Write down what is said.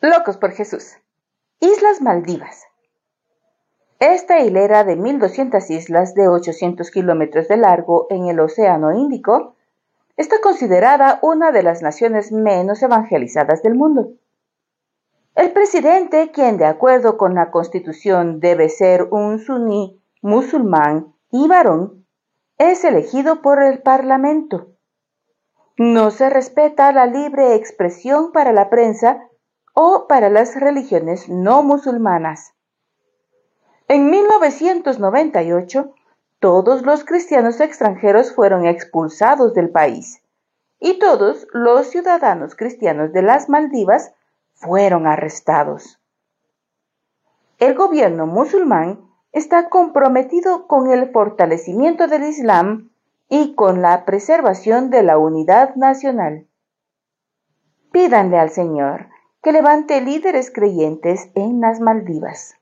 Locos por Jesús. Islas Maldivas. Esta hilera de 1.200 islas de 800 kilómetros de largo en el Océano Índico está considerada una de las naciones menos evangelizadas del mundo. El presidente, quien de acuerdo con la constitución debe ser un suní musulmán y varón, es elegido por el Parlamento. No se respeta la libre expresión para la prensa o para las religiones no musulmanas. En 1998, todos los cristianos extranjeros fueron expulsados del país y todos los ciudadanos cristianos de las Maldivas fueron arrestados. El gobierno musulmán está comprometido con el fortalecimiento del Islam y con la preservación de la unidad nacional. Pídanle al Señor que levante líderes creyentes en las Maldivas.